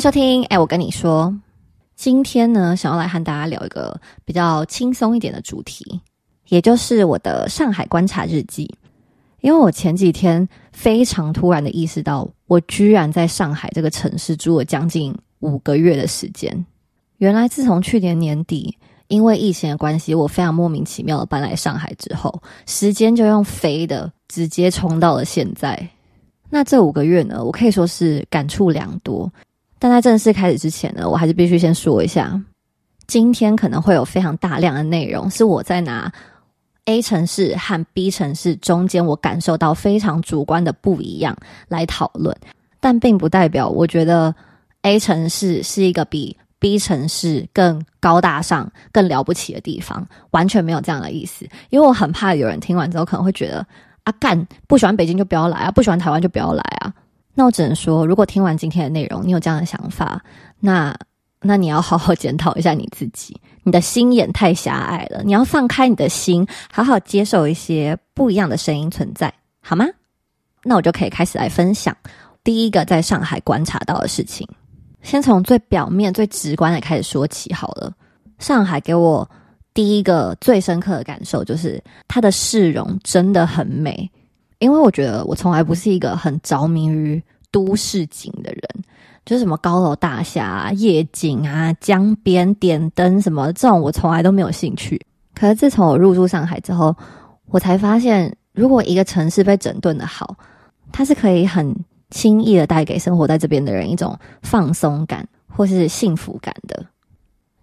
收听。哎，我跟你说，今天呢，想要来和大家聊一个比较轻松一点的主题，也就是我的上海观察日记。因为我前几天非常突然的意识到，我居然在上海这个城市住了将近五个月的时间。原来，自从去年年底因为疫情的关系，我非常莫名其妙的搬来上海之后，时间就用飞的直接冲到了现在。那这五个月呢，我可以说是感触良多。但在正式开始之前呢，我还是必须先说一下，今天可能会有非常大量的内容是我在拿 A 城市和 B 城市中间我感受到非常主观的不一样来讨论，但并不代表我觉得 A 城市是一个比 B 城市更高大上、更了不起的地方，完全没有这样的意思。因为我很怕有人听完之后可能会觉得啊，干不喜欢北京就不要来啊，不喜欢台湾就不要来啊。那我只能说，如果听完今天的内容，你有这样的想法，那那你要好好检讨一下你自己，你的心眼太狭隘了。你要放开你的心，好好接受一些不一样的声音存在，好吗？那我就可以开始来分享第一个在上海观察到的事情。先从最表面、最直观的开始说起好了。上海给我第一个最深刻的感受就是，它的市容真的很美。因为我觉得我从来不是一个很着迷于都市景的人，就是什么高楼大厦、夜景啊、江边点灯什么这种，我从来都没有兴趣。可是自从我入住上海之后，我才发现，如果一个城市被整顿的好，它是可以很轻易的带给生活在这边的人一种放松感或是幸福感的。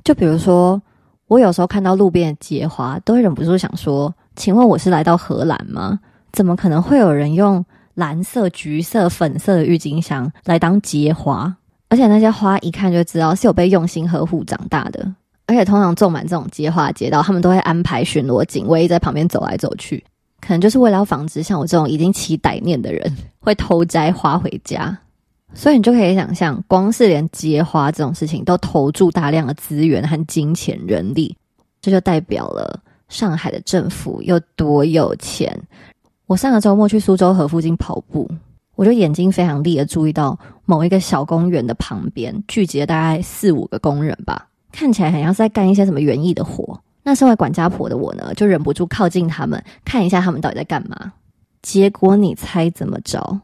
就比如说，我有时候看到路边的街花，都会忍不住想说：“请问我是来到荷兰吗？”怎么可能会有人用蓝色、橘色、粉色的郁金香来当结花？而且那些花一看就知道是有被用心呵护长大的。而且通常种满这种结花街道，他们都会安排巡逻警卫在旁边走来走去，可能就是为了要防止像我这种已经起歹念的人会偷摘花回家。所以你就可以想象，光是连接花这种事情都投注大量的资源和金钱、人力，这就代表了上海的政府有多有钱。我上个周末去苏州河附近跑步，我就眼睛非常利的注意到某一个小公园的旁边聚集了大概四五个工人吧，看起来好像是在干一些什么园艺的活。那身为管家婆的我呢，就忍不住靠近他们，看一下他们到底在干嘛。结果你猜怎么着？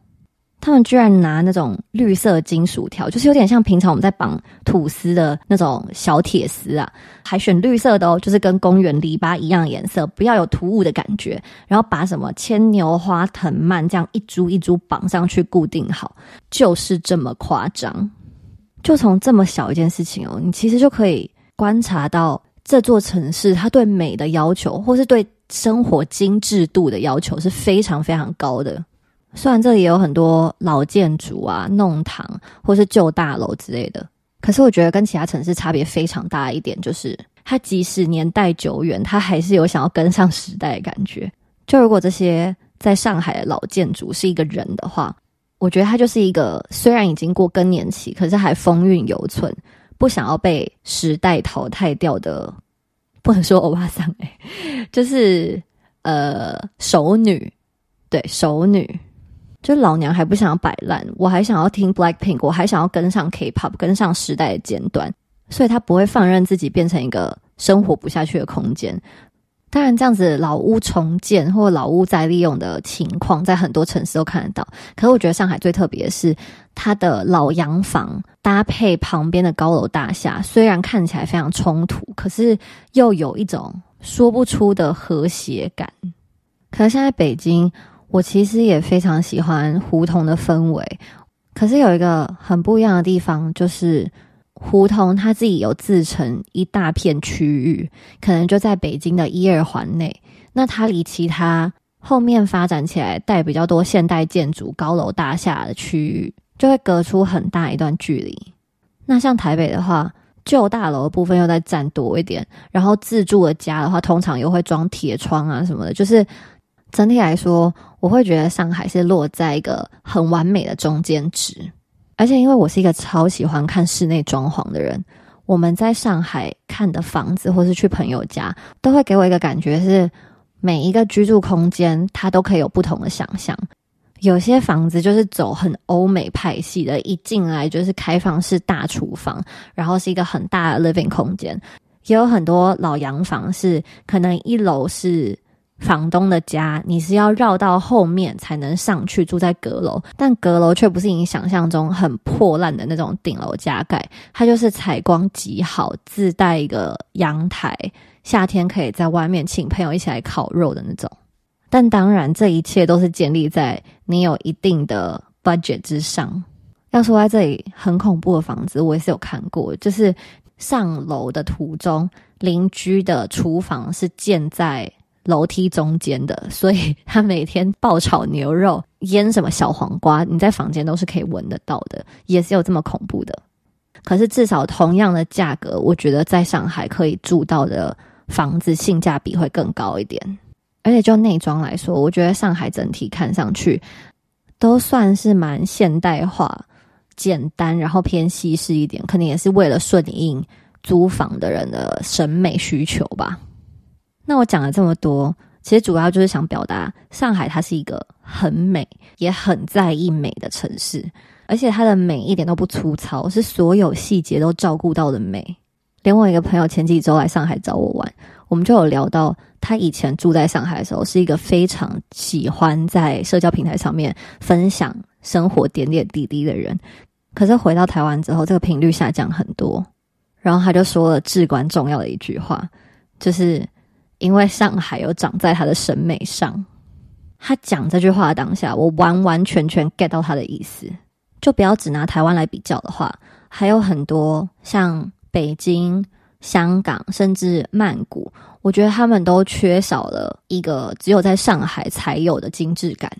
他们居然拿那种绿色金属条，就是有点像平常我们在绑吐司的那种小铁丝啊，还选绿色的哦，就是跟公园篱笆一样颜色，不要有突兀的感觉。然后把什么牵牛花、藤蔓这样一株一株绑上去固定好，就是这么夸张。就从这么小一件事情哦，你其实就可以观察到这座城市它对美的要求，或是对生活精致度的要求是非常非常高的。虽然这里有很多老建筑啊、弄堂或是旧大楼之类的，可是我觉得跟其他城市差别非常大一点，就是它即使年代久远，它还是有想要跟上时代的感觉。就如果这些在上海的老建筑是一个人的话，我觉得他就是一个虽然已经过更年期，可是还风韵犹存，不想要被时代淘汰掉的，不能说欧巴桑哎，就是呃熟女，对熟女。就老娘还不想要摆烂，我还想要听 Black Pink，我还想要跟上 K-pop，跟上时代的尖端，所以他不会放任自己变成一个生活不下去的空间。当然，这样子老屋重建或老屋再利用的情况，在很多城市都看得到。可是我觉得上海最特别的是，它的老洋房搭配旁边的高楼大厦，虽然看起来非常冲突，可是又有一种说不出的和谐感。可是现在北京。我其实也非常喜欢胡同的氛围，可是有一个很不一样的地方，就是胡同它自己有自成一大片区域，可能就在北京的一二环内。那它离其他后面发展起来带比较多现代建筑、高楼大厦的区域，就会隔出很大一段距离。那像台北的话，旧大楼的部分又在占多一点，然后自住的家的话，通常又会装铁窗啊什么的，就是整体来说。我会觉得上海是落在一个很完美的中间值，而且因为我是一个超喜欢看室内装潢的人，我们在上海看的房子或是去朋友家，都会给我一个感觉是每一个居住空间它都可以有不同的想象。有些房子就是走很欧美派系的，一进来就是开放式大厨房，然后是一个很大的 living 空间。也有很多老洋房是可能一楼是房东的家，你是要绕到后面才能上去住在阁楼，但阁楼却不是你想象中很破烂的那种顶楼加盖，它就是采光极好，自带一个阳台，夏天可以在外面请朋友一起来烤肉的那种。但当然，这一切都是建立在你有一定的 budget 之上。要说在这里很恐怖的房子，我也是有看过，就是。上楼的途中，邻居的厨房是建在楼梯中间的，所以他每天爆炒牛肉、腌什么小黄瓜，你在房间都是可以闻得到的，也是有这么恐怖的。可是至少同样的价格，我觉得在上海可以住到的房子性价比会更高一点。而且就内装来说，我觉得上海整体看上去都算是蛮现代化。简单，然后偏西式一点，可能也是为了顺应租房的人的审美需求吧。那我讲了这么多，其实主要就是想表达，上海它是一个很美，也很在意美的城市，而且它的美一点都不粗糙，是所有细节都照顾到的美。连我一个朋友前几周来上海找我玩，我们就有聊到，他以前住在上海的时候，是一个非常喜欢在社交平台上面分享生活点点滴滴的人。可是回到台湾之后，这个频率下降很多。然后他就说了至关重要的一句话，就是因为上海有长在他的审美上。他讲这句话当下，我完完全全 get 到他的意思。就不要只拿台湾来比较的话，还有很多像北京、香港，甚至曼谷，我觉得他们都缺少了一个只有在上海才有的精致感。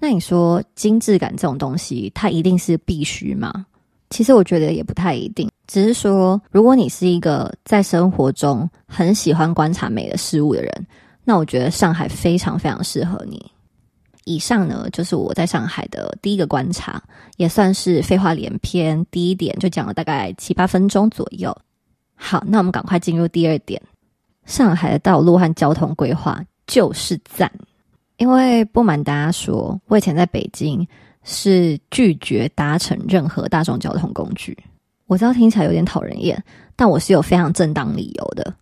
那你说精致感这种东西，它一定是必须吗？其实我觉得也不太一定，只是说，如果你是一个在生活中很喜欢观察美的事物的人，那我觉得上海非常非常适合你。以上呢，就是我在上海的第一个观察，也算是废话连篇。第一点就讲了大概七八分钟左右。好，那我们赶快进入第二点，上海的道路和交通规划就是赞。因为不瞒大家说，我以前在北京是拒绝搭乘任何大众交通工具。我知道听起来有点讨人厌，但我是有非常正当理由的。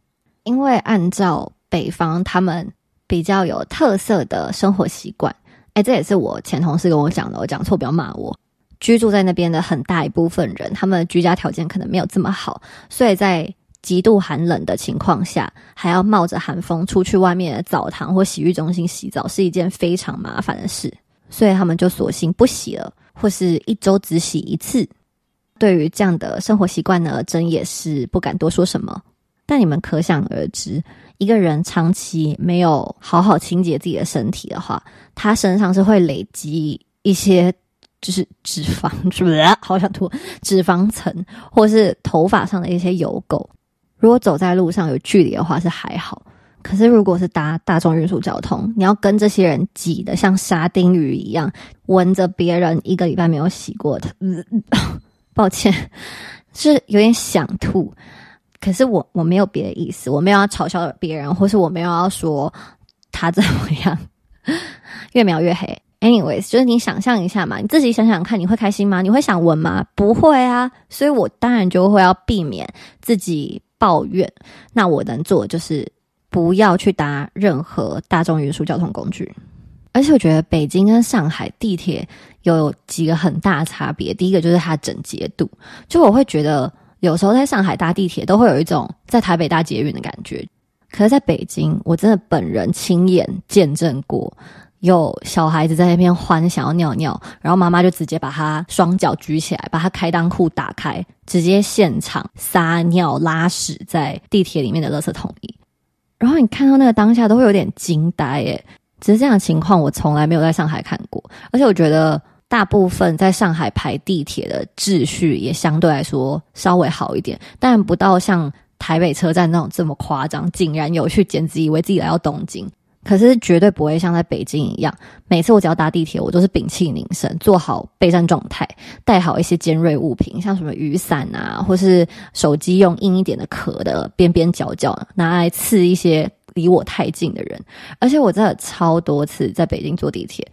因为按照北方他们比较有特色的生活习惯，哎，这也是我前同事跟我讲的，我讲错不要骂我。居住在那边的很大一部分人，他们居家条件可能没有这么好，所以在极度寒冷的情况下，还要冒着寒风出去外面的澡堂或洗浴中心洗澡，是一件非常麻烦的事。所以他们就索性不洗了，或是一周只洗一次。对于这样的生活习惯呢，真也是不敢多说什么。但你们可想而知，一个人长期没有好好清洁自己的身体的话，他身上是会累积一些，就是脂肪，是不是？好想吐，脂肪层，或是头发上的一些油垢。如果走在路上有距离的话是还好，可是如果是搭大众运输交通，你要跟这些人挤得像沙丁鱼一样，闻着别人一个礼拜没有洗过的，抱歉，是有点想吐。可是我我没有别的意思，我没有要嘲笑别人，或是我没有要说他怎么样，越描越黑。Anyways，就是你想象一下嘛，你自己想想看，你会开心吗？你会想闻吗？不会啊，所以我当然就会要避免自己。抱怨，那我能做就是不要去搭任何大众运输交通工具。而且我觉得北京跟上海地铁有几个很大差别。第一个就是它整洁度，就我会觉得有时候在上海搭地铁都会有一种在台北搭捷运的感觉，可是在北京我真的本人亲眼见证过。有小孩子在那边欢，想要尿尿，然后妈妈就直接把他双脚举起来，把他开裆裤打开，直接现场撒尿拉屎在地铁里面的垃圾桶里。然后你看到那个当下都会有点惊呆，诶，只是这样的情况我从来没有在上海看过，而且我觉得大部分在上海排地铁的秩序也相对来说稍微好一点，但不到像台北车站那种这么夸张，井然有序，简直以为自己来到东京。可是绝对不会像在北京一样，每次我只要搭地铁，我都是屏气凝神，做好备战状态，带好一些尖锐物品，像什么雨伞啊，或是手机用硬一点的壳的边边角角，拿来刺一些离我太近的人。而且我真的超多次在北京坐地铁，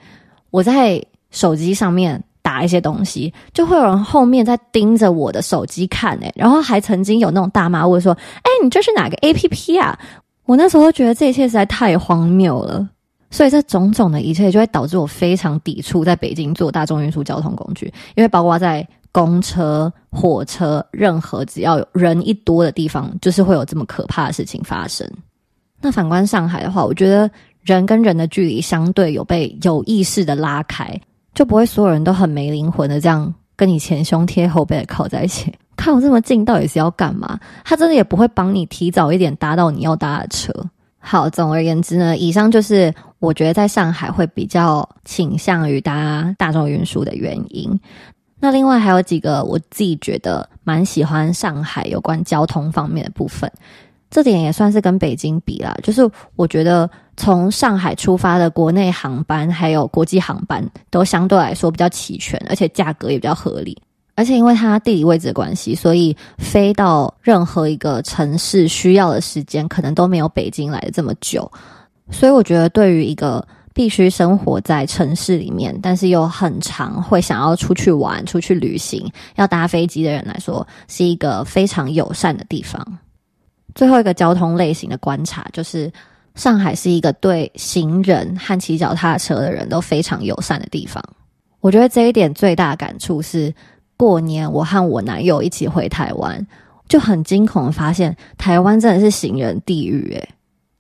我在手机上面打一些东西，就会有人后面在盯着我的手机看，诶，然后还曾经有那种大妈问说：“哎，你这是哪个 A P P 啊？”我那时候觉得这一切实在太荒谬了，所以这种种的一切就会导致我非常抵触在北京坐大众运输交通工具，因为包括在公车、火车，任何只要有人一多的地方，就是会有这么可怕的事情发生。那反观上海的话，我觉得人跟人的距离相对有被有意识的拉开，就不会所有人都很没灵魂的这样跟你前胸贴后背的靠在一起。靠这么近，到底是要干嘛？他真的也不会帮你提早一点搭到你要搭的车。好，总而言之呢，以上就是我觉得在上海会比较倾向于搭大众运输的原因。那另外还有几个我自己觉得蛮喜欢上海有关交通方面的部分，这点也算是跟北京比啦。就是我觉得从上海出发的国内航班还有国际航班都相对来说比较齐全，而且价格也比较合理。而且因为它地理位置的关系，所以飞到任何一个城市需要的时间可能都没有北京来的这么久。所以我觉得，对于一个必须生活在城市里面，但是又很常会想要出去玩、出去旅行、要搭飞机的人来说，是一个非常友善的地方。最后一个交通类型的观察就是，上海是一个对行人和骑脚踏车的人都非常友善的地方。我觉得这一点最大的感触是。过年，我和我男友一起回台湾，就很惊恐的发现，台湾真的是行人地狱诶。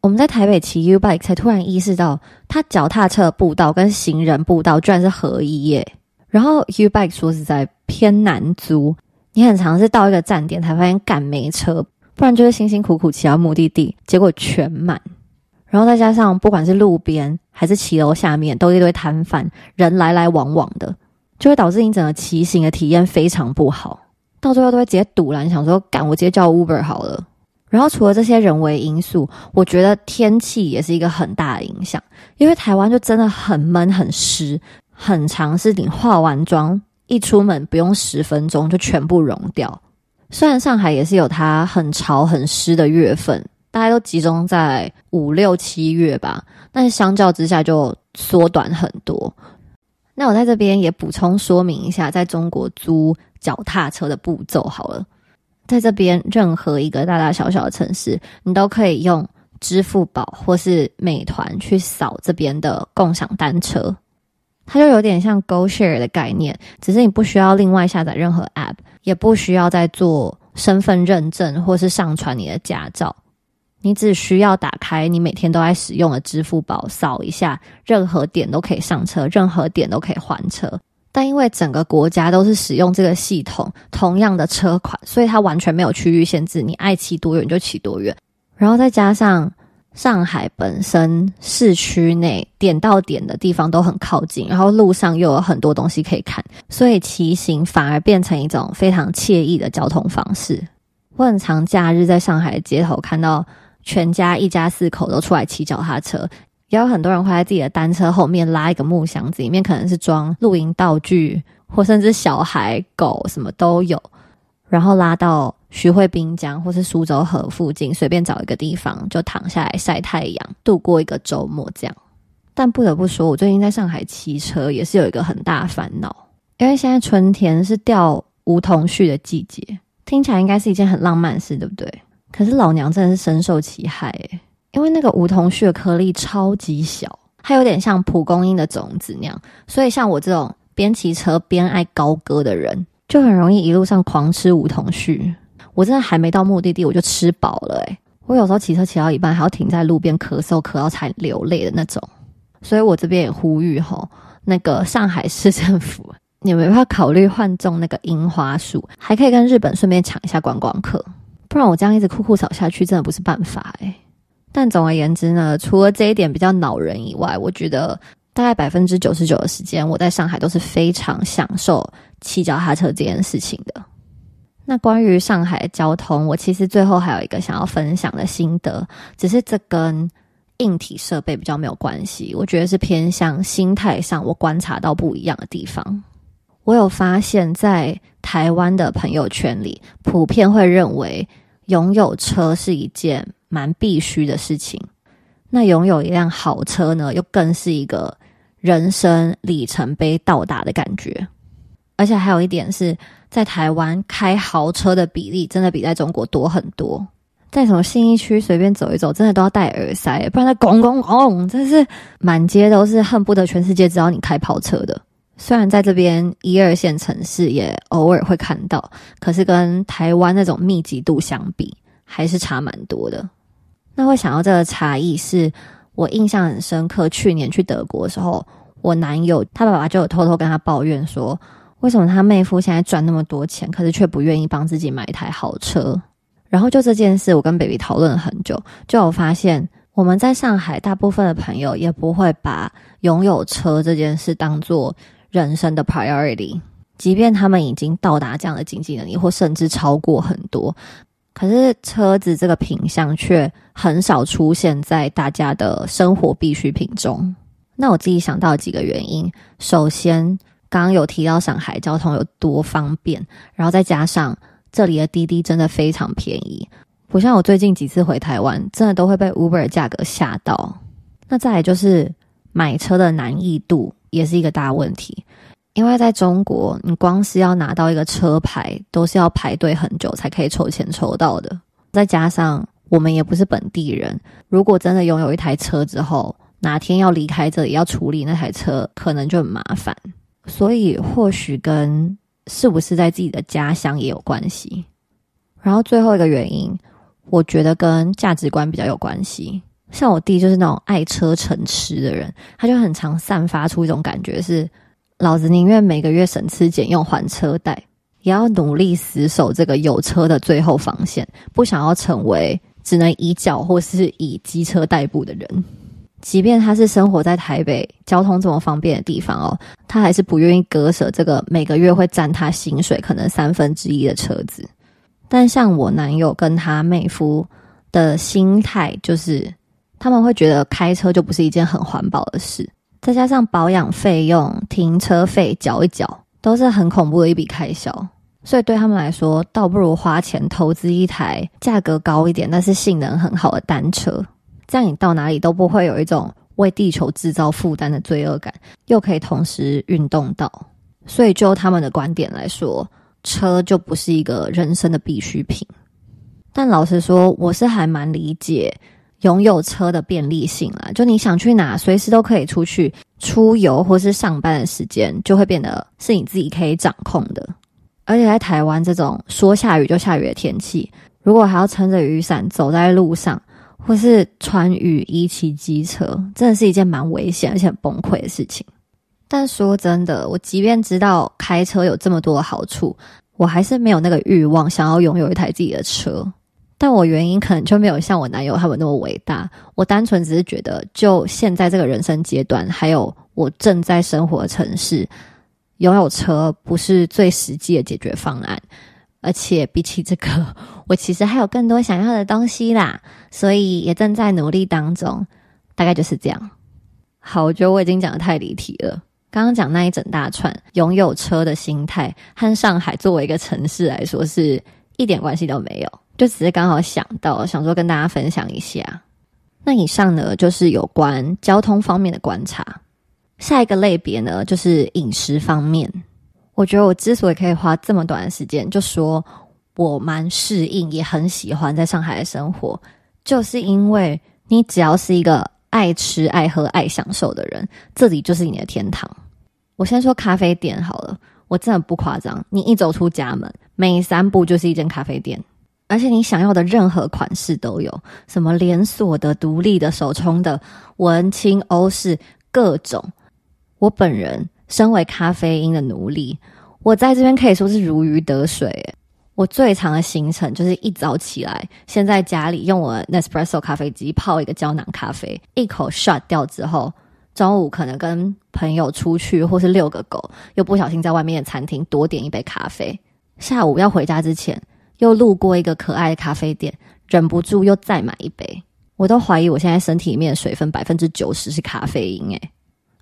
我们在台北骑 U bike，才突然意识到，它脚踏车步道跟行人步道居然是合一耶。然后 U bike 说实在偏难租，你很常是到一个站点才发现赶没车，不然就是辛辛苦苦骑到目的地，结果全满。然后再加上不管是路边还是骑楼下面，都一堆摊贩，人来来往往的。就会导致你整个骑行的体验非常不好，到最后都会直接堵了。你，想说干我直接叫 Uber 好了。然后除了这些人为因素，我觉得天气也是一个很大的影响，因为台湾就真的很闷很湿，很长是你化完妆一出门不用十分钟就全部融掉。虽然上海也是有它很潮很湿的月份，大家都集中在五六七月吧，但是相较之下就缩短很多。那我在这边也补充说明一下，在中国租脚踏车的步骤好了。在这边任何一个大大小小的城市，你都可以用支付宝或是美团去扫这边的共享单车，它就有点像 Go Share 的概念，只是你不需要另外下载任何 App，也不需要再做身份认证或是上传你的驾照。你只需要打开你每天都在使用的支付宝，扫一下，任何点都可以上车，任何点都可以还车。但因为整个国家都是使用这个系统，同样的车款，所以它完全没有区域限制，你爱骑多远就骑多远。然后再加上上海本身市区内点到点的地方都很靠近，然后路上又有很多东西可以看，所以骑行反而变成一种非常惬意的交通方式。我很常假日在上海街头看到。全家一家四口都出来骑脚踏车，也有很多人会在自己的单车后面拉一个木箱子，里面可能是装露营道具，或甚至小孩、狗什么都有。然后拉到徐汇滨江或是苏州河附近，随便找一个地方就躺下来晒太阳，度过一个周末。这样，但不得不说，我最近在上海骑车也是有一个很大烦恼，因为现在春天是掉梧桐絮的季节，听起来应该是一件很浪漫的事，对不对？可是老娘真的是深受其害，因为那个梧桐絮颗粒超级小，它有点像蒲公英的种子那样，所以像我这种边骑车边爱高歌的人，就很容易一路上狂吃梧桐絮。我真的还没到目的地，我就吃饱了诶，我有时候骑车骑到一半，还要停在路边咳嗽，咳到才流泪的那种。所以我这边也呼吁吼，那个上海市政府，你们要考虑换种那个樱花树，还可以跟日本顺便抢一下观光客。不然我这样一直酷酷扫下去，真的不是办法诶。但总而言之呢，除了这一点比较恼人以外，我觉得大概百分之九十九的时间，我在上海都是非常享受骑脚踏车这件事情的。那关于上海的交通，我其实最后还有一个想要分享的心得，只是这跟硬体设备比较没有关系，我觉得是偏向心态上，我观察到不一样的地方。我有发现，在台湾的朋友圈里，普遍会认为拥有车是一件蛮必须的事情。那拥有一辆好车呢，又更是一个人生里程碑到达的感觉。而且还有一点是在台湾开豪车的比例真的比在中国多很多。在什么信义区随便走一走，真的都要戴耳塞，不然它咣咣咣，真是满街都是，恨不得全世界知道你开跑车的。虽然在这边一二线城市也偶尔会看到，可是跟台湾那种密集度相比，还是差蛮多的。那会想到这个差异，是我印象很深刻。去年去德国的时候，我男友他爸爸就有偷偷跟他抱怨说，为什么他妹夫现在赚那么多钱，可是却不愿意帮自己买一台好车。然后就这件事，我跟 baby 讨论了很久，就有发现我们在上海大部分的朋友也不会把拥有车这件事当做人生的 priority，即便他们已经到达这样的经济能力，或甚至超过很多，可是车子这个品相却很少出现在大家的生活必需品中。那我自己想到几个原因，首先刚刚有提到上海交通有多方便，然后再加上。这里的滴滴真的非常便宜，不像我最近几次回台湾，真的都会被 Uber 价格吓到。那再来就是买车的难易度也是一个大问题，因为在中国，你光是要拿到一个车牌，都是要排队很久才可以抽签抽到的。再加上我们也不是本地人，如果真的拥有一台车之后，哪天要离开这里要处理那台车，可能就很麻烦。所以或许跟是不是在自己的家乡也有关系？然后最后一个原因，我觉得跟价值观比较有关系。像我弟就是那种爱车成痴的人，他就很常散发出一种感觉是：老子宁愿每个月省吃俭用还车贷，也要努力死守这个有车的最后防线，不想要成为只能以脚或是以机车代步的人。即便他是生活在台北交通这么方便的地方哦，他还是不愿意割舍这个每个月会占他薪水可能三分之一的车子。但像我男友跟他妹夫的心态，就是他们会觉得开车就不是一件很环保的事，再加上保养费用、停车费缴一缴，都是很恐怖的一笔开销。所以对他们来说，倒不如花钱投资一台价格高一点，但是性能很好的单车。这样你到哪里都不会有一种为地球制造负担的罪恶感，又可以同时运动到。所以就他们的观点来说，车就不是一个人生的必需品。但老实说，我是还蛮理解拥有车的便利性啦。就你想去哪，随时都可以出去出游，或是上班的时间就会变得是你自己可以掌控的。而且在台湾这种说下雨就下雨的天气，如果还要撑着雨伞走在路上。或是穿雨衣骑机车，真的是一件蛮危险而且很崩溃的事情。但说真的，我即便知道开车有这么多的好处，我还是没有那个欲望想要拥有一台自己的车。但我原因可能就没有像我男友他们那么伟大。我单纯只是觉得，就现在这个人生阶段，还有我正在生活的城市，拥有车不是最实际的解决方案。而且比起这个，我其实还有更多想要的东西啦，所以也正在努力当中。大概就是这样。好，我觉得我已经讲的太离题了。刚刚讲那一整大串拥有车的心态，和上海作为一个城市来说，是一点关系都没有。就只是刚好想到，想说跟大家分享一下。那以上呢，就是有关交通方面的观察。下一个类别呢，就是饮食方面。我觉得我之所以可以花这么短的时间，就说我蛮适应，也很喜欢在上海的生活，就是因为你只要是一个爱吃、爱喝、爱享受的人，这里就是你的天堂。我先说咖啡店好了，我真的不夸张，你一走出家门，每三步就是一间咖啡店，而且你想要的任何款式都有，什么连锁的、独立的、手冲的、文青、欧式，各种。我本人。身为咖啡因的奴隶，我在这边可以说是如鱼得水。我最长的行程就是一早起来，先在家里用我 Nespresso 咖啡机泡一个胶囊咖啡，一口 shut 掉之后，中午可能跟朋友出去，或是遛个狗，又不小心在外面的餐厅多点一杯咖啡。下午要回家之前，又路过一个可爱的咖啡店，忍不住又再买一杯。我都怀疑我现在身体里面的水分百分之九十是咖啡因，诶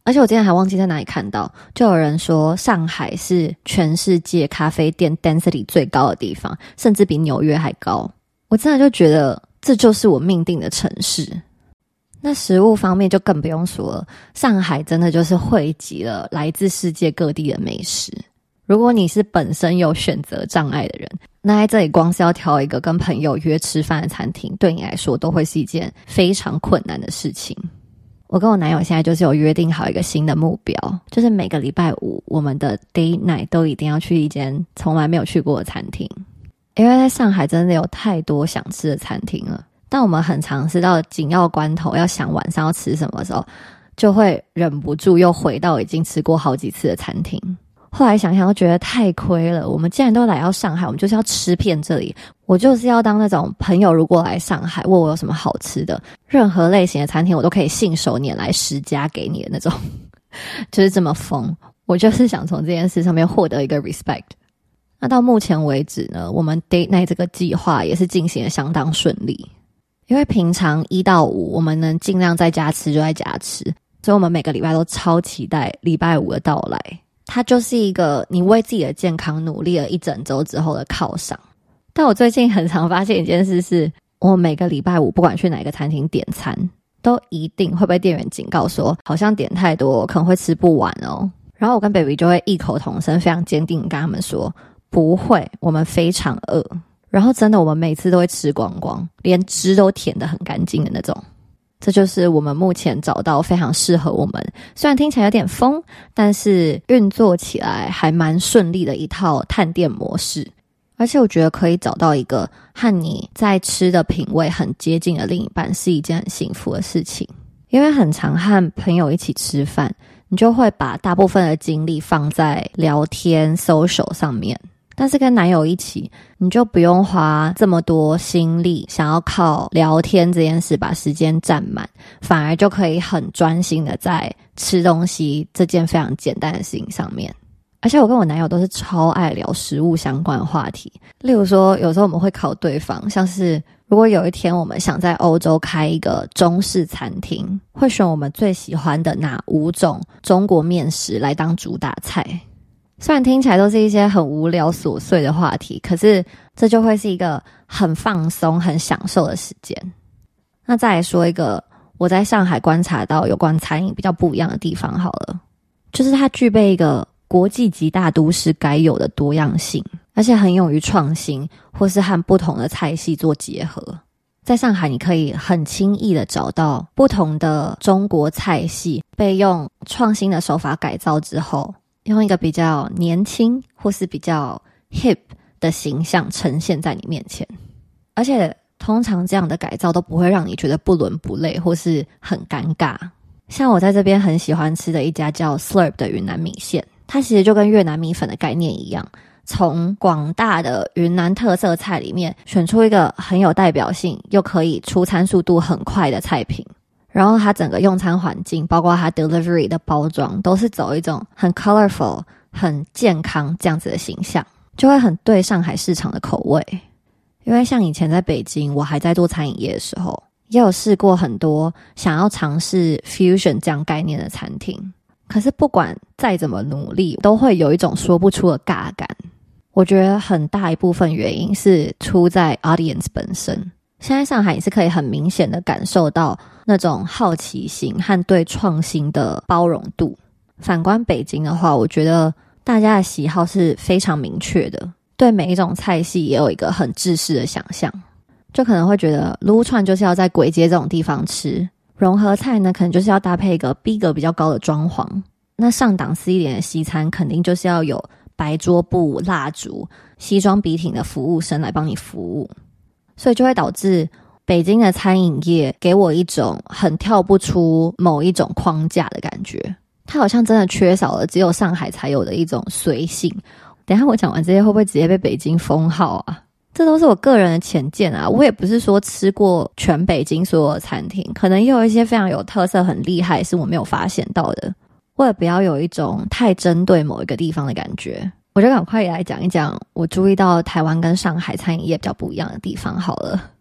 而且我今天还忘记在哪里看到，就有人说上海是全世界咖啡店 density 最高的地方，甚至比纽约还高。我真的就觉得这就是我命定的城市。那食物方面就更不用说了，上海真的就是汇集了来自世界各地的美食。如果你是本身有选择障碍的人，那在这里光是要挑一个跟朋友约吃饭的餐厅，对你来说都会是一件非常困难的事情。我跟我男友现在就是有约定好一个新的目标，就是每个礼拜五我们的 day night 都一定要去一间从来没有去过的餐厅，因为在上海真的有太多想吃的餐厅了。但我们很常是到紧要关头要想晚上要吃什么的时候，就会忍不住又回到已经吃过好几次的餐厅。后来想想，又觉得太亏了。我们既然都来到上海，我们就是要吃遍这里。我就是要当那种朋友，如果来上海问我有什么好吃的，任何类型的餐厅，我都可以信手拈来十家给你的那种，就是这么疯。我就是想从这件事上面获得一个 respect。那到目前为止呢，我们 date night 这个计划也是进行的相当顺利。因为平常一到五我们能尽量在家吃就在家吃，所以我们每个礼拜都超期待礼拜五的到来。它就是一个你为自己的健康努力了一整周之后的犒赏。但我最近很常发现一件事，是我每个礼拜五不管去哪个餐厅点餐，都一定会被店员警告说，好像点太多可能会吃不完哦。然后我跟 baby 就会异口同声，非常坚定跟他们说，不会，我们非常饿。然后真的，我们每次都会吃光光，连汁都舔得很干净的那种。这就是我们目前找到非常适合我们，虽然听起来有点疯，但是运作起来还蛮顺利的一套探店模式。而且我觉得可以找到一个和你在吃的品味很接近的另一半，是一件很幸福的事情。因为很常和朋友一起吃饭，你就会把大部分的精力放在聊天、social 上面。但是跟男友一起，你就不用花这么多心力，想要靠聊天这件事把时间占满，反而就可以很专心的在吃东西这件非常简单的事情上面。而且我跟我男友都是超爱聊食物相关话题，例如说，有时候我们会考对方，像是如果有一天我们想在欧洲开一个中式餐厅，会选我们最喜欢的哪五种中国面食来当主打菜。虽然听起来都是一些很无聊琐碎的话题，可是这就会是一个很放松、很享受的时间。那再来说一个我在上海观察到有关餐饮比较不一样的地方，好了，就是它具备一个国际级大都市该有的多样性，而且很勇于创新，或是和不同的菜系做结合。在上海，你可以很轻易的找到不同的中国菜系被用创新的手法改造之后。用一个比较年轻或是比较 hip 的形象呈现在你面前，而且通常这样的改造都不会让你觉得不伦不类或是很尴尬。像我在这边很喜欢吃的一家叫 Slurp 的云南米线，它其实就跟越南米粉的概念一样，从广大的云南特色菜里面选出一个很有代表性又可以出餐速度很快的菜品。然后它整个用餐环境，包括它 delivery 的包装，都是走一种很 colorful、很健康这样子的形象，就会很对上海市场的口味。因为像以前在北京，我还在做餐饮业的时候，也有试过很多想要尝试 fusion 这样概念的餐厅，可是不管再怎么努力，都会有一种说不出的尬感。我觉得很大一部分原因是出在 audience 本身。现在上海也是可以很明显的感受到。那种好奇心和对创新的包容度。反观北京的话，我觉得大家的喜好是非常明确的，对每一种菜系也有一个很制式的想象。就可能会觉得撸串就是要在鬼街这种地方吃，融合菜呢可能就是要搭配一个逼格比较高的装潢。那上档次一点的西餐，肯定就是要有白桌布、蜡烛、西装笔挺的服务生来帮你服务，所以就会导致。北京的餐饮业给我一种很跳不出某一种框架的感觉，它好像真的缺少了只有上海才有的一种随性。等下我讲完这些，会不会直接被北京封号啊？这都是我个人的浅见啊，我也不是说吃过全北京所有的餐厅，可能也有一些非常有特色、很厉害是我没有发现到的。为了不要有一种太针对某一个地方的感觉，我就赶快也来讲一讲我注意到台湾跟上海餐饮业比较不一样的地方好了。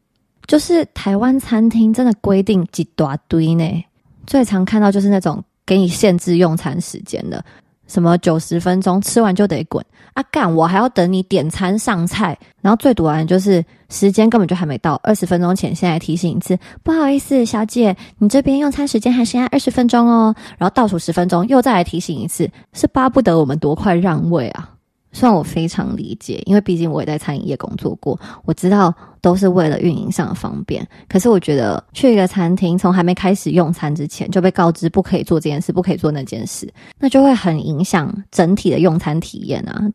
就是台湾餐厅真的规定几大堆呢，最常看到就是那种给你限制用餐时间的，什么九十分钟吃完就得滚啊！干我还要等你点餐上菜，然后最毒完就是时间根本就还没到，二十分钟前现在提醒一次，不好意思，小姐，你这边用餐时间还剩下二十分钟哦。然后倒数十分钟又再来提醒一次，是巴不得我们多快让位啊！虽然我非常理解，因为毕竟我也在餐饮业工作过，我知道都是为了运营上的方便。可是我觉得去一个餐厅，从还没开始用餐之前就被告知不可以做这件事，不可以做那件事，那就会很影响整体的用餐体验啊。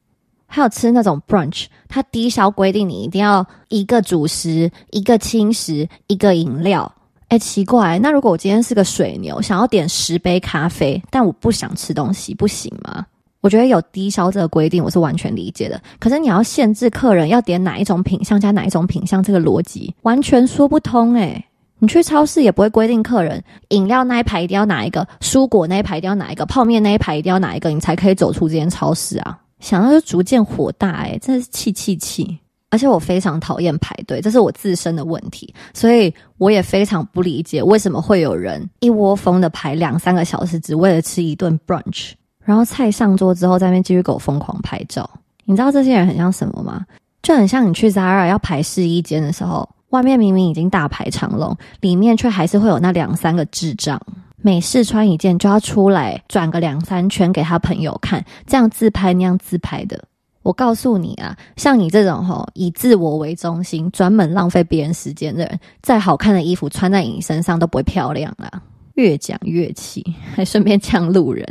还有吃那种 brunch，它低消规定你一定要一个主食、一个轻食、一个饮料。哎，奇怪，那如果我今天是个水牛，想要点十杯咖啡，但我不想吃东西，不行吗？我觉得有低消这个规定，我是完全理解的。可是你要限制客人要点哪一种品相加哪一种品相，这个逻辑完全说不通诶。你去超市也不会规定客人饮料那一排一定要哪一个，蔬果那一排一定要哪一个，泡面那一排一定要哪一个，你才可以走出这间超市啊！想到就逐渐火大诶，真的是气气气！而且我非常讨厌排队，这是我自身的问题，所以我也非常不理解为什么会有人一窝蜂的排两三个小时，只为了吃一顿 brunch。然后菜上桌之后，在那边继续给我疯狂拍照。你知道这些人很像什么吗？就很像你去 Zara 要排试衣间的时候，外面明明已经大排长龙，里面却还是会有那两三个智障，每试穿一件就要出来转个两三圈给他朋友看，这样自拍那样自拍的。我告诉你啊，像你这种吼以自我为中心、专门浪费别人时间的人，再好看的衣服穿在你身上都不会漂亮啦。越讲越气，还顺便呛路人。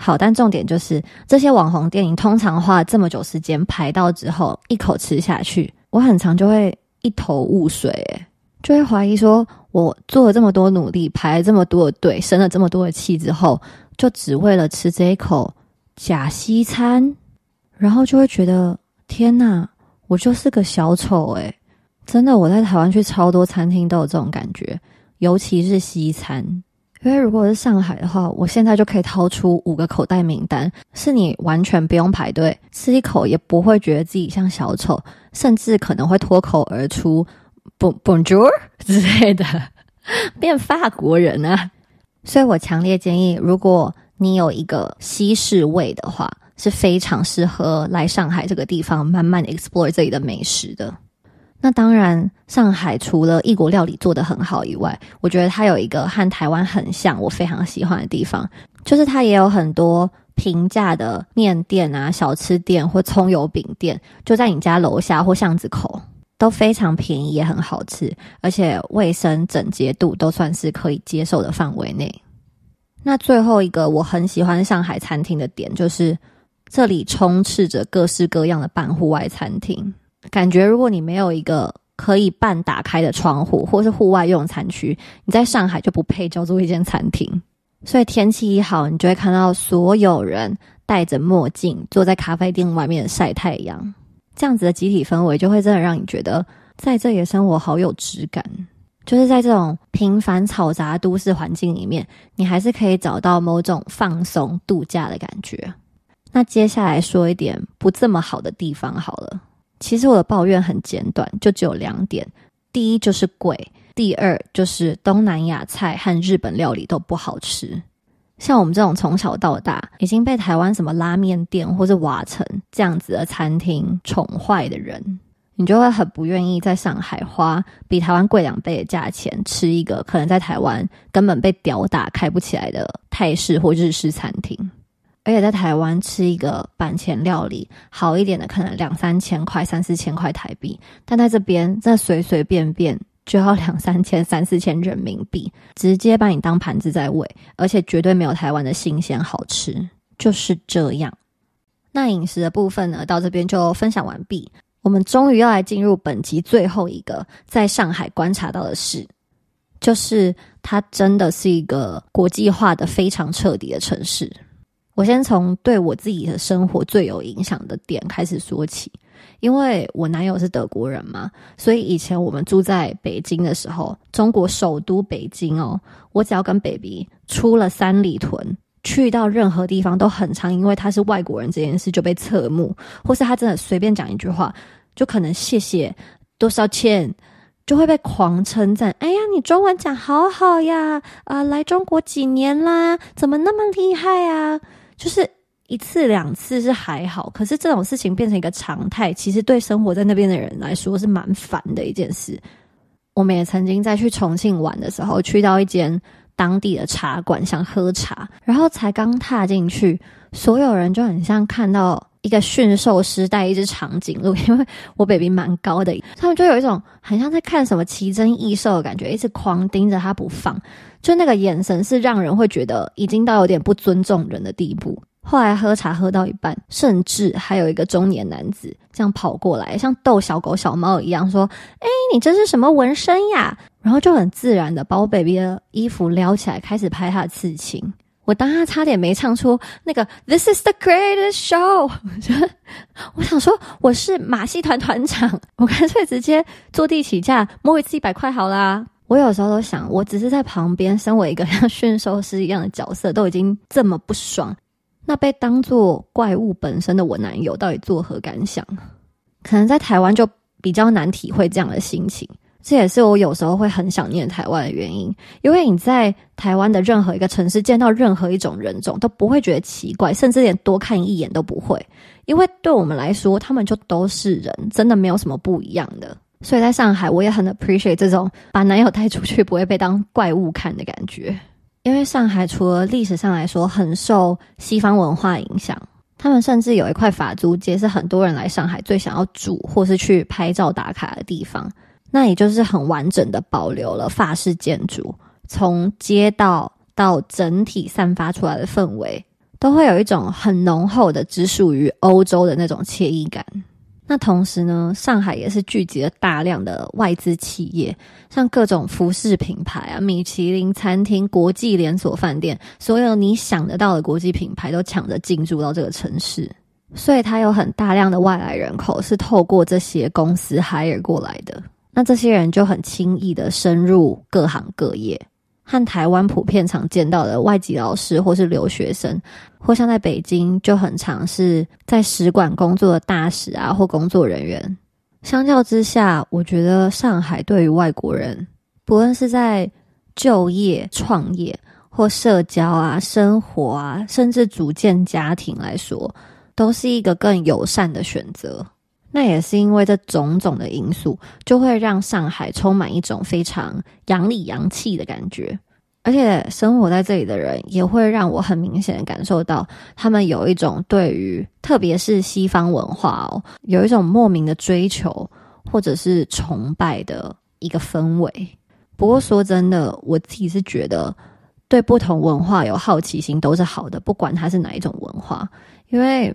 好，但重点就是这些网红电影通常花这么久时间排到之后，一口吃下去，我很常就会一头雾水，诶，就会怀疑说，我做了这么多努力，排了这么多的队，生了这么多的气之后，就只为了吃这一口假西餐，然后就会觉得天呐，我就是个小丑，诶，真的，我在台湾去超多餐厅都有这种感觉，尤其是西餐。因为如果是上海的话，我现在就可以掏出五个口袋名单，是你完全不用排队，吃一口也不会觉得自己像小丑，甚至可能会脱口而出 “Bonjour” 之类的，变法国人啊！所以我强烈建议，如果你有一个西式胃的话，是非常适合来上海这个地方慢慢 explore 这里的美食的。那当然，上海除了异国料理做得很好以外，我觉得它有一个和台湾很像，我非常喜欢的地方，就是它也有很多平价的面店啊、小吃店或葱油饼店，就在你家楼下或巷子口，都非常便宜，也很好吃，而且卫生整洁度都算是可以接受的范围内。那最后一个我很喜欢上海餐厅的点，就是这里充斥着各式各样的半户外餐厅。感觉如果你没有一个可以半打开的窗户，或是户外用餐区，你在上海就不配叫做一间餐厅。所以天气一好，你就会看到所有人戴着墨镜坐在咖啡店外面晒太阳，这样子的集体氛围就会真的让你觉得在这里的生活好有质感。就是在这种平凡嘈杂都市环境里面，你还是可以找到某种放松度假的感觉。那接下来说一点不这么好的地方好了。其实我的抱怨很简短，就只有两点：第一就是贵，第二就是东南亚菜和日本料理都不好吃。像我们这种从小到大已经被台湾什么拉面店或者瓦城这样子的餐厅宠坏的人，你就会很不愿意在上海花比台湾贵两倍的价钱吃一个可能在台湾根本被屌打开不起来的泰式或日式餐厅。而且在台湾吃一个板前料理好一点的，可能两三千块、三四千块台币，但在这边，这随随便便就要两三千、三四千人民币，直接把你当盘子在喂，而且绝对没有台湾的新鲜好吃，就是这样。那饮食的部分呢，到这边就分享完毕。我们终于要来进入本集最后一个在上海观察到的事，就是它真的是一个国际化的非常彻底的城市。我先从对我自己的生活最有影响的点开始说起，因为我男友是德国人嘛，所以以前我们住在北京的时候，中国首都北京哦，我只要跟 baby 出了三里屯，去到任何地方都很常因为他是外国人这件事就被侧目，或是他真的随便讲一句话，就可能谢谢多少钱，就会被狂称赞。哎呀，你中文讲好好呀，啊，来中国几年啦，怎么那么厉害啊？就是一次两次是还好，可是这种事情变成一个常态，其实对生活在那边的人来说是蛮烦的一件事。我们也曾经在去重庆玩的时候，去到一间当地的茶馆，想喝茶，然后才刚踏进去，所有人就很像看到。一个驯兽师带一只长颈鹿，因为我 baby 蛮高的，他们就有一种很像在看什么奇珍异兽的感觉，一直狂盯着它不放，就那个眼神是让人会觉得已经到有点不尊重人的地步。后来喝茶喝到一半，甚至还有一个中年男子这样跑过来，像逗小狗小猫一样说：“哎，你这是什么纹身呀？”然后就很自然的把我 baby 的衣服撩起来，开始拍他的刺青。我当他差点没唱出那个 "This is the greatest show"，我想说我是马戏团团长，我干脆直接坐地起价摸一次一百块好啦。我有时候都想，我只是在旁边，身为一个 像驯兽师一样的角色，都已经这么不爽，那被当做怪物本身的我男友到底作何感想？可能在台湾就比较难体会这样的心情。这也是我有时候会很想念台湾的原因，因为你在台湾的任何一个城市见到任何一种人种都不会觉得奇怪，甚至连多看一眼都不会，因为对我们来说，他们就都是人，真的没有什么不一样的。所以在上海，我也很 appreciate 这种把男友带出去不会被当怪物看的感觉。因为上海除了历史上来说很受西方文化影响，他们甚至有一块法租界是很多人来上海最想要住或是去拍照打卡的地方。那也就是很完整的保留了法式建筑，从街道到整体散发出来的氛围，都会有一种很浓厚的只属于欧洲的那种惬意感。那同时呢，上海也是聚集了大量的外资企业，像各种服饰品牌啊、米其林餐厅、国际连锁饭店，所有你想得到的国际品牌都抢着进驻到这个城市，所以它有很大量的外来人口是透过这些公司 hire 过来的。那这些人就很轻易的深入各行各业，和台湾普遍常见到的外籍老师或是留学生，或像在北京就很常是在使馆工作的大使啊或工作人员。相较之下，我觉得上海对于外国人，不论是在就业、创业或社交啊、生活啊，甚至组建家庭来说，都是一个更友善的选择。那也是因为这种种的因素，就会让上海充满一种非常洋里洋气的感觉，而且生活在这里的人也会让我很明显感受到，他们有一种对于特别是西方文化哦，有一种莫名的追求或者是崇拜的一个氛围。不过说真的，我自己是觉得对不同文化有好奇心都是好的，不管它是哪一种文化，因为。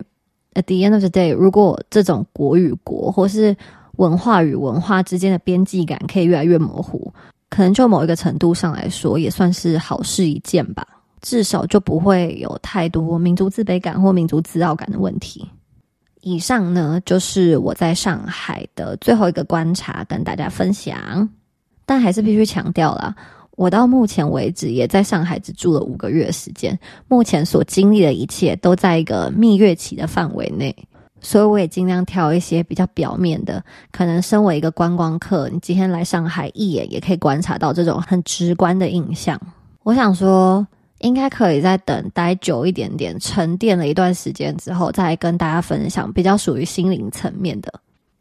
At the end of the day，如果这种国与国或是文化与文化之间的边际感可以越来越模糊，可能就某一个程度上来说，也算是好事一件吧。至少就不会有太多民族自卑感或民族自傲感的问题。以上呢，就是我在上海的最后一个观察，跟大家分享。但还是必须强调啦。我到目前为止也在上海只住了五个月时间，目前所经历的一切都在一个蜜月期的范围内，所以我也尽量挑一些比较表面的，可能身为一个观光客，你今天来上海一眼也可以观察到这种很直观的印象。我想说，应该可以在等待久一点点，沉淀了一段时间之后，再跟大家分享比较属于心灵层面的，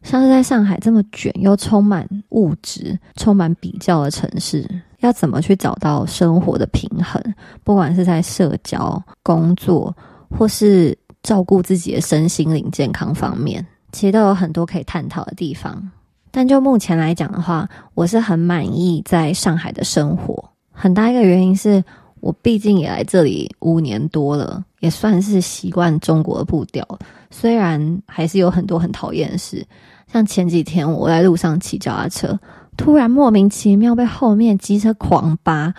像是在上海这么卷又充满物质、充满比较的城市。要怎么去找到生活的平衡？不管是在社交、工作，或是照顾自己的身心灵健康方面，其实都有很多可以探讨的地方。但就目前来讲的话，我是很满意在上海的生活。很大一个原因是我毕竟也来这里五年多了，也算是习惯中国的步调。虽然还是有很多很讨厌的事，像前几天我在路上骑脚踏车。突然莫名其妙被后面机车狂扒，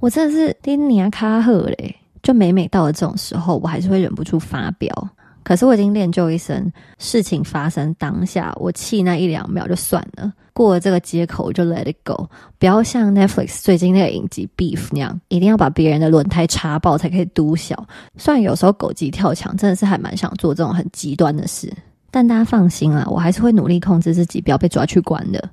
我真的是丁尼亚卡赫嘞！就每每到了这种时候，我还是会忍不住发飙。可是我已经练就一身，事情发生当下，我气那一两秒就算了，过了这个接口就 let it go，不要像 Netflix 最近那个影集 Beef 那样，一定要把别人的轮胎插爆才可以嘟小。虽然有时候狗急跳墙，真的是还蛮想做这种很极端的事，但大家放心啦，我还是会努力控制自己，不要被抓去关的。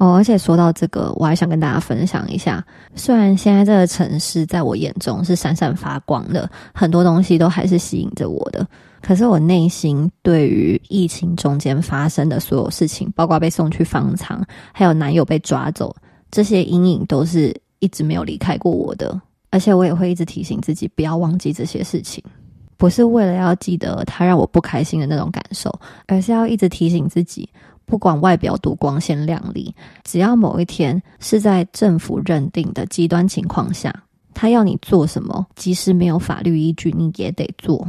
哦，而且说到这个，我还想跟大家分享一下。虽然现在这个城市在我眼中是闪闪发光的，很多东西都还是吸引着我的，可是我内心对于疫情中间发生的所有事情，包括被送去方舱，还有男友被抓走，这些阴影都是一直没有离开过我的。而且我也会一直提醒自己，不要忘记这些事情，不是为了要记得他让我不开心的那种感受，而是要一直提醒自己。不管外表多光鲜亮丽，只要某一天是在政府认定的极端情况下，他要你做什么，即使没有法律依据，你也得做。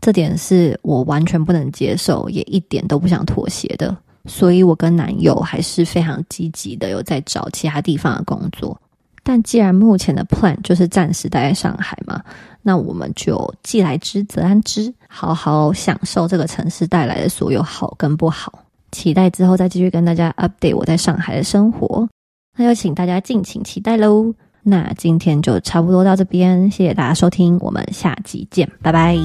这点是我完全不能接受，也一点都不想妥协的。所以，我跟男友还是非常积极的，有在找其他地方的工作。但既然目前的 plan 就是暂时待在上海嘛，那我们就既来之则安之，好好享受这个城市带来的所有好跟不好。期待之后再继续跟大家 update 我在上海的生活，那就请大家敬请期待喽。那今天就差不多到这边，谢谢大家收听，我们下集见，拜拜。